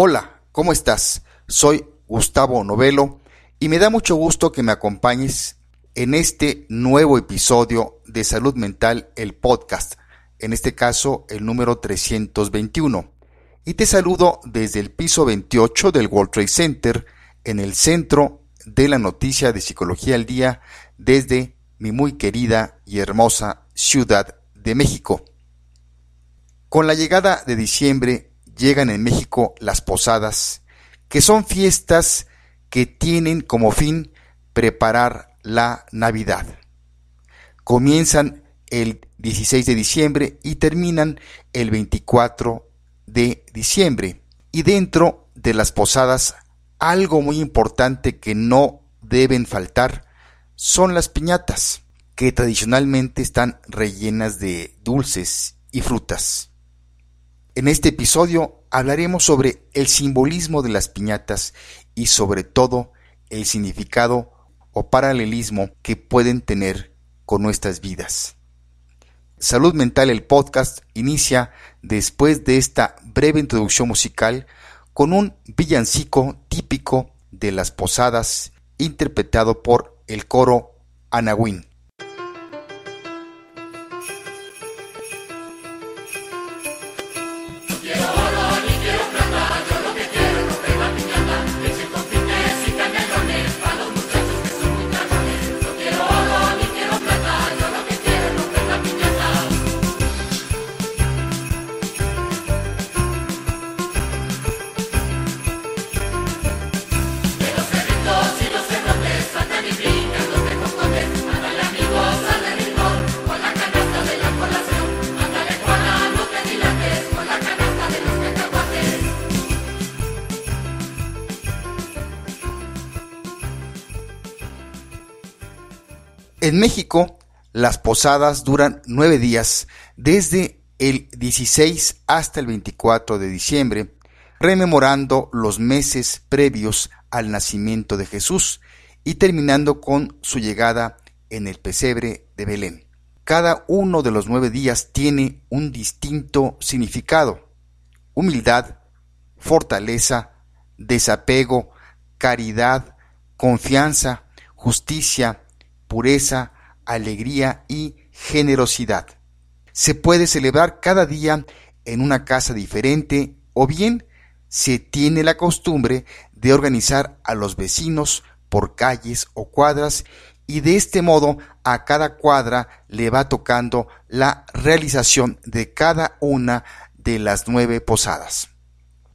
Hola, ¿cómo estás? Soy Gustavo Novelo y me da mucho gusto que me acompañes en este nuevo episodio de Salud Mental, el podcast, en este caso el número 321. Y te saludo desde el piso 28 del World Trade Center, en el centro de la noticia de Psicología al Día, desde mi muy querida y hermosa Ciudad de México. Con la llegada de diciembre llegan en México las posadas, que son fiestas que tienen como fin preparar la Navidad. Comienzan el 16 de diciembre y terminan el 24 de diciembre. Y dentro de las posadas, algo muy importante que no deben faltar son las piñatas, que tradicionalmente están rellenas de dulces y frutas. En este episodio hablaremos sobre el simbolismo de las piñatas y sobre todo el significado o paralelismo que pueden tener con nuestras vidas. Salud Mental, el podcast, inicia después de esta breve introducción musical con un villancico típico de las posadas interpretado por el coro Anahuín. En México, las posadas duran nueve días, desde el 16 hasta el 24 de diciembre, rememorando los meses previos al nacimiento de Jesús y terminando con su llegada en el pesebre de Belén. Cada uno de los nueve días tiene un distinto significado. Humildad, fortaleza, desapego, caridad, confianza, justicia, pureza, alegría y generosidad. Se puede celebrar cada día en una casa diferente o bien se tiene la costumbre de organizar a los vecinos por calles o cuadras y de este modo a cada cuadra le va tocando la realización de cada una de las nueve posadas.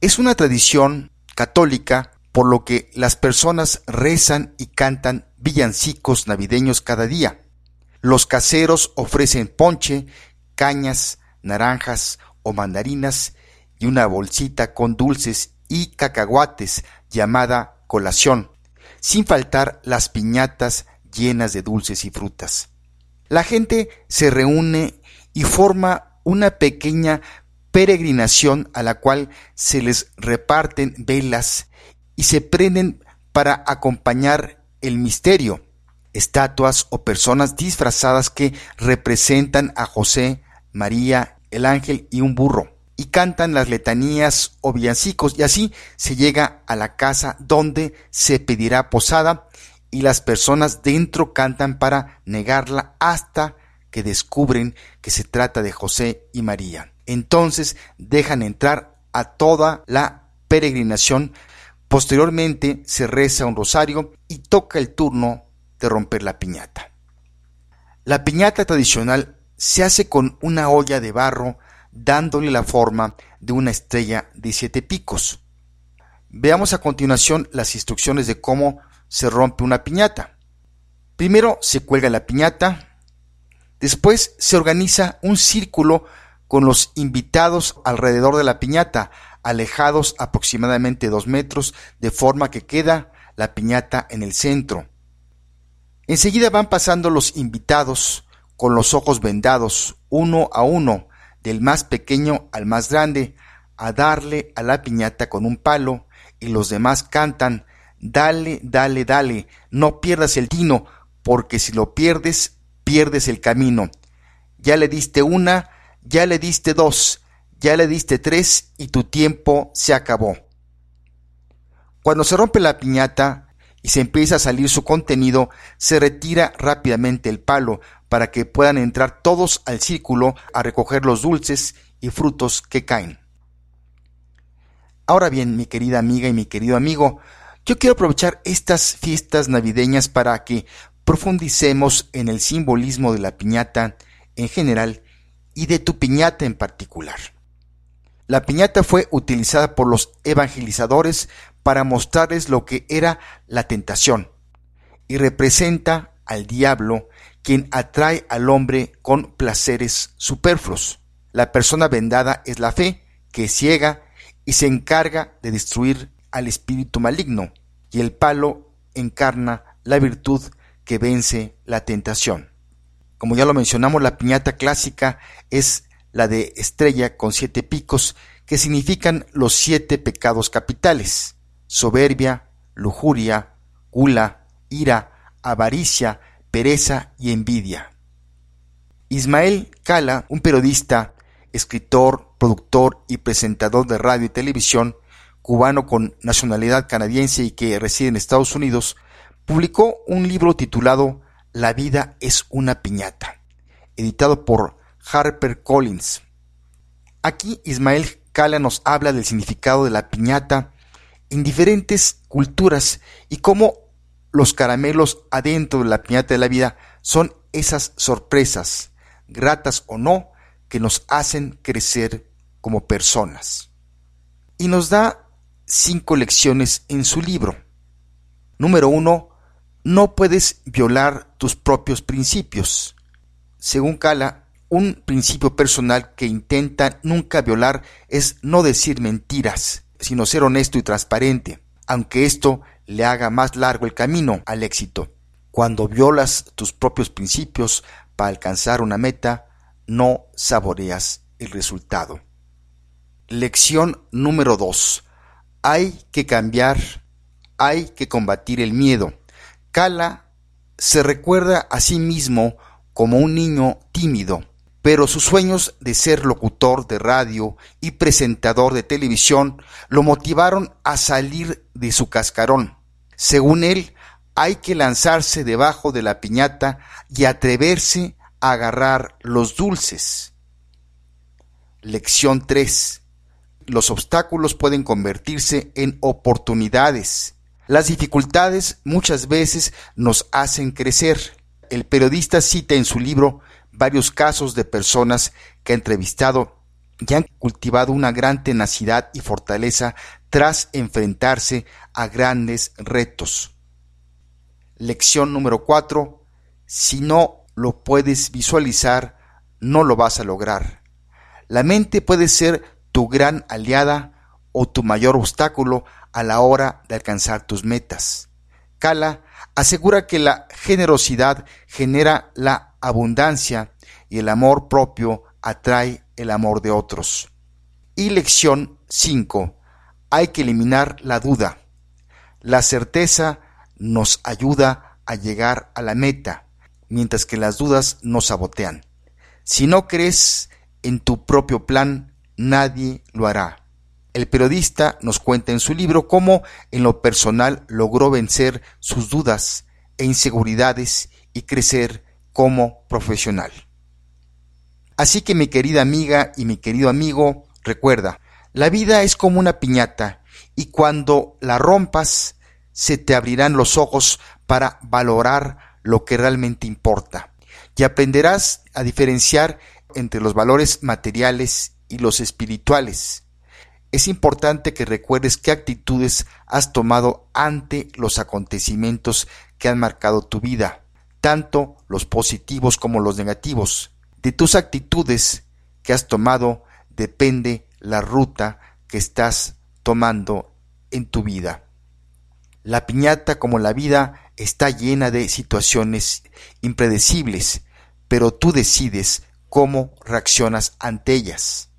Es una tradición católica por lo que las personas rezan y cantan villancicos navideños cada día. Los caseros ofrecen ponche, cañas, naranjas o mandarinas y una bolsita con dulces y cacahuates llamada colación, sin faltar las piñatas llenas de dulces y frutas. La gente se reúne y forma una pequeña peregrinación a la cual se les reparten velas y se prenden para acompañar el misterio, estatuas o personas disfrazadas que representan a José, María, el ángel y un burro, y cantan las letanías o villancicos, y así se llega a la casa donde se pedirá posada, y las personas dentro cantan para negarla hasta que descubren que se trata de José y María. Entonces dejan entrar a toda la peregrinación Posteriormente se reza un rosario y toca el turno de romper la piñata. La piñata tradicional se hace con una olla de barro dándole la forma de una estrella de siete picos. Veamos a continuación las instrucciones de cómo se rompe una piñata. Primero se cuelga la piñata, después se organiza un círculo con los invitados alrededor de la piñata, alejados aproximadamente dos metros, de forma que queda la piñata en el centro. Enseguida van pasando los invitados con los ojos vendados, uno a uno, del más pequeño al más grande, a darle a la piñata con un palo, y los demás cantan Dale, dale, dale, no pierdas el tino, porque si lo pierdes, pierdes el camino. Ya le diste una, ya le diste dos, ya le diste tres y tu tiempo se acabó. Cuando se rompe la piñata y se empieza a salir su contenido, se retira rápidamente el palo para que puedan entrar todos al círculo a recoger los dulces y frutos que caen. Ahora bien, mi querida amiga y mi querido amigo, yo quiero aprovechar estas fiestas navideñas para que profundicemos en el simbolismo de la piñata en general y de tu piñata en particular. La piñata fue utilizada por los evangelizadores para mostrarles lo que era la tentación y representa al diablo quien atrae al hombre con placeres superfluos. La persona vendada es la fe, que ciega y se encarga de destruir al espíritu maligno, y el palo encarna la virtud que vence la tentación. Como ya lo mencionamos, la piñata clásica es la de estrella con siete picos, que significan los siete pecados capitales, soberbia, lujuria, gula, ira, avaricia, pereza y envidia. Ismael Cala, un periodista, escritor, productor y presentador de radio y televisión, cubano con nacionalidad canadiense y que reside en Estados Unidos, publicó un libro titulado La vida es una piñata, editado por Harper Collins. Aquí Ismael Cala nos habla del significado de la piñata en diferentes culturas y cómo los caramelos adentro de la piñata de la vida son esas sorpresas, gratas o no, que nos hacen crecer como personas. Y nos da cinco lecciones en su libro. Número uno, no puedes violar tus propios principios. Según Cala, un principio personal que intenta nunca violar es no decir mentiras, sino ser honesto y transparente, aunque esto le haga más largo el camino al éxito. Cuando violas tus propios principios para alcanzar una meta, no saboreas el resultado. Lección número 2. Hay que cambiar, hay que combatir el miedo. Kala se recuerda a sí mismo como un niño tímido, pero sus sueños de ser locutor de radio y presentador de televisión lo motivaron a salir de su cascarón. Según él, hay que lanzarse debajo de la piñata y atreverse a agarrar los dulces. Lección 3. Los obstáculos pueden convertirse en oportunidades. Las dificultades muchas veces nos hacen crecer. El periodista cita en su libro varios casos de personas que ha entrevistado y han cultivado una gran tenacidad y fortaleza tras enfrentarse a grandes retos. Lección número 4. Si no lo puedes visualizar, no lo vas a lograr. La mente puede ser tu gran aliada o tu mayor obstáculo a la hora de alcanzar tus metas. Kala asegura que la generosidad genera la abundancia y el amor propio atrae el amor de otros. Y lección 5. Hay que eliminar la duda. La certeza nos ayuda a llegar a la meta, mientras que las dudas nos sabotean. Si no crees en tu propio plan, nadie lo hará. El periodista nos cuenta en su libro cómo en lo personal logró vencer sus dudas e inseguridades y crecer como profesional. Así que mi querida amiga y mi querido amigo, recuerda, la vida es como una piñata y cuando la rompas se te abrirán los ojos para valorar lo que realmente importa. Y aprenderás a diferenciar entre los valores materiales y los espirituales. Es importante que recuerdes qué actitudes has tomado ante los acontecimientos que han marcado tu vida, tanto los positivos como los negativos. De tus actitudes que has tomado depende la ruta que estás tomando en tu vida. La piñata, como la vida, está llena de situaciones impredecibles, pero tú decides cómo reaccionas ante ellas.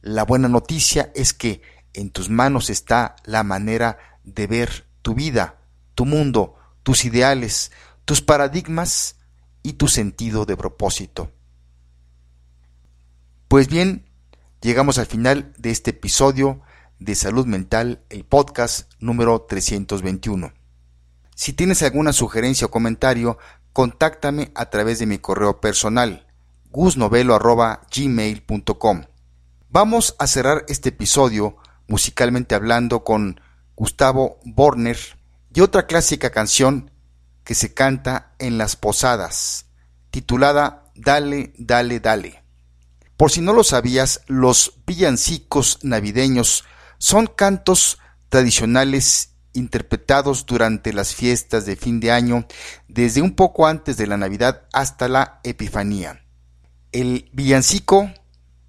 La buena noticia es que en tus manos está la manera de ver tu vida, tu mundo, tus ideales, tus paradigmas y tu sentido de propósito. Pues bien, llegamos al final de este episodio de salud mental, el podcast número 321. Si tienes alguna sugerencia o comentario, contáctame a través de mi correo personal gusnovelo.gmail.com. Vamos a cerrar este episodio musicalmente hablando con Gustavo Borner y otra clásica canción que se canta en las posadas, titulada Dale, dale, dale. Por si no lo sabías, los villancicos navideños son cantos tradicionales interpretados durante las fiestas de fin de año, desde un poco antes de la Navidad hasta la Epifanía. El villancico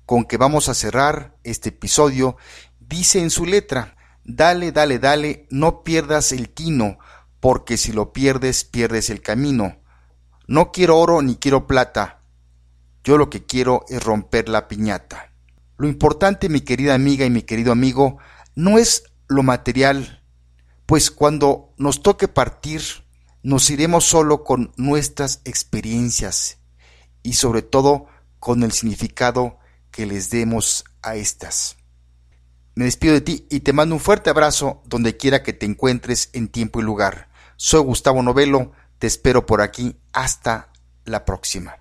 con que vamos a cerrar este episodio dice en su letra, Dale, dale, dale, no pierdas el tino, porque si lo pierdes, pierdes el camino. No quiero oro ni quiero plata, yo lo que quiero es romper la piñata. Lo importante, mi querida amiga y mi querido amigo, no es lo material, pues cuando nos toque partir, nos iremos solo con nuestras experiencias y sobre todo con el significado que les demos a estas. Me despido de ti y te mando un fuerte abrazo donde quiera que te encuentres en tiempo y lugar. Soy Gustavo Novelo, te espero por aquí. Hasta la próxima.